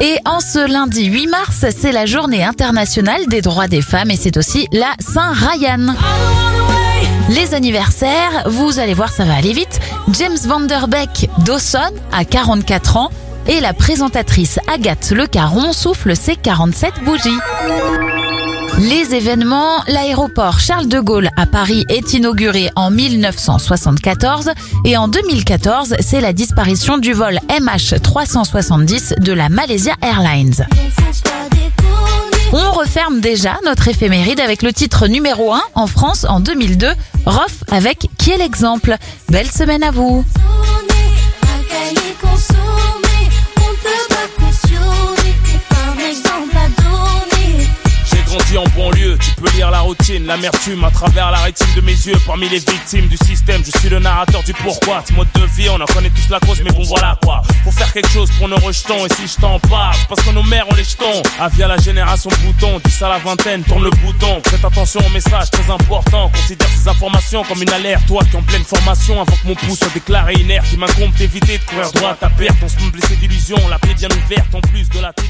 Et en ce lundi 8 mars, c'est la journée internationale des droits des femmes et c'est aussi la Saint-Ryan. Les anniversaires, vous allez voir, ça va aller vite. James Vanderbeck Dawson a 44 ans et la présentatrice Agathe Le Caron souffle ses 47 bougies. Les événements, l'aéroport Charles de Gaulle à Paris est inauguré en 1974 et en 2014, c'est la disparition du vol MH370 de la Malaysia Airlines. On referme déjà notre éphéméride avec le titre numéro 1 en France en 2002, Rof avec Qui est l'exemple? Belle semaine à vous en banlieue, tu peux lire la routine, l'amertume à travers la rétine de mes yeux. Parmi les victimes du système, je suis le narrateur du pourquoi. Ce mode de vie, on en connaît tous la cause, mais bon voilà quoi. Faut faire quelque chose pour nos rejetons, et si je t'en parle, parce que nos mères ont les jetons. Ah, via la génération bouton, 10 à la vingtaine, tourne le bouton. Prête attention au message très important, considère ces informations comme une alerte. Toi qui en pleine formation, avant que mon pouce soit déclaré inerte, il m'incombe d'éviter de courir droit à perte. On se blessé d'illusions, la plaie bien ouverte en plus de la télévision.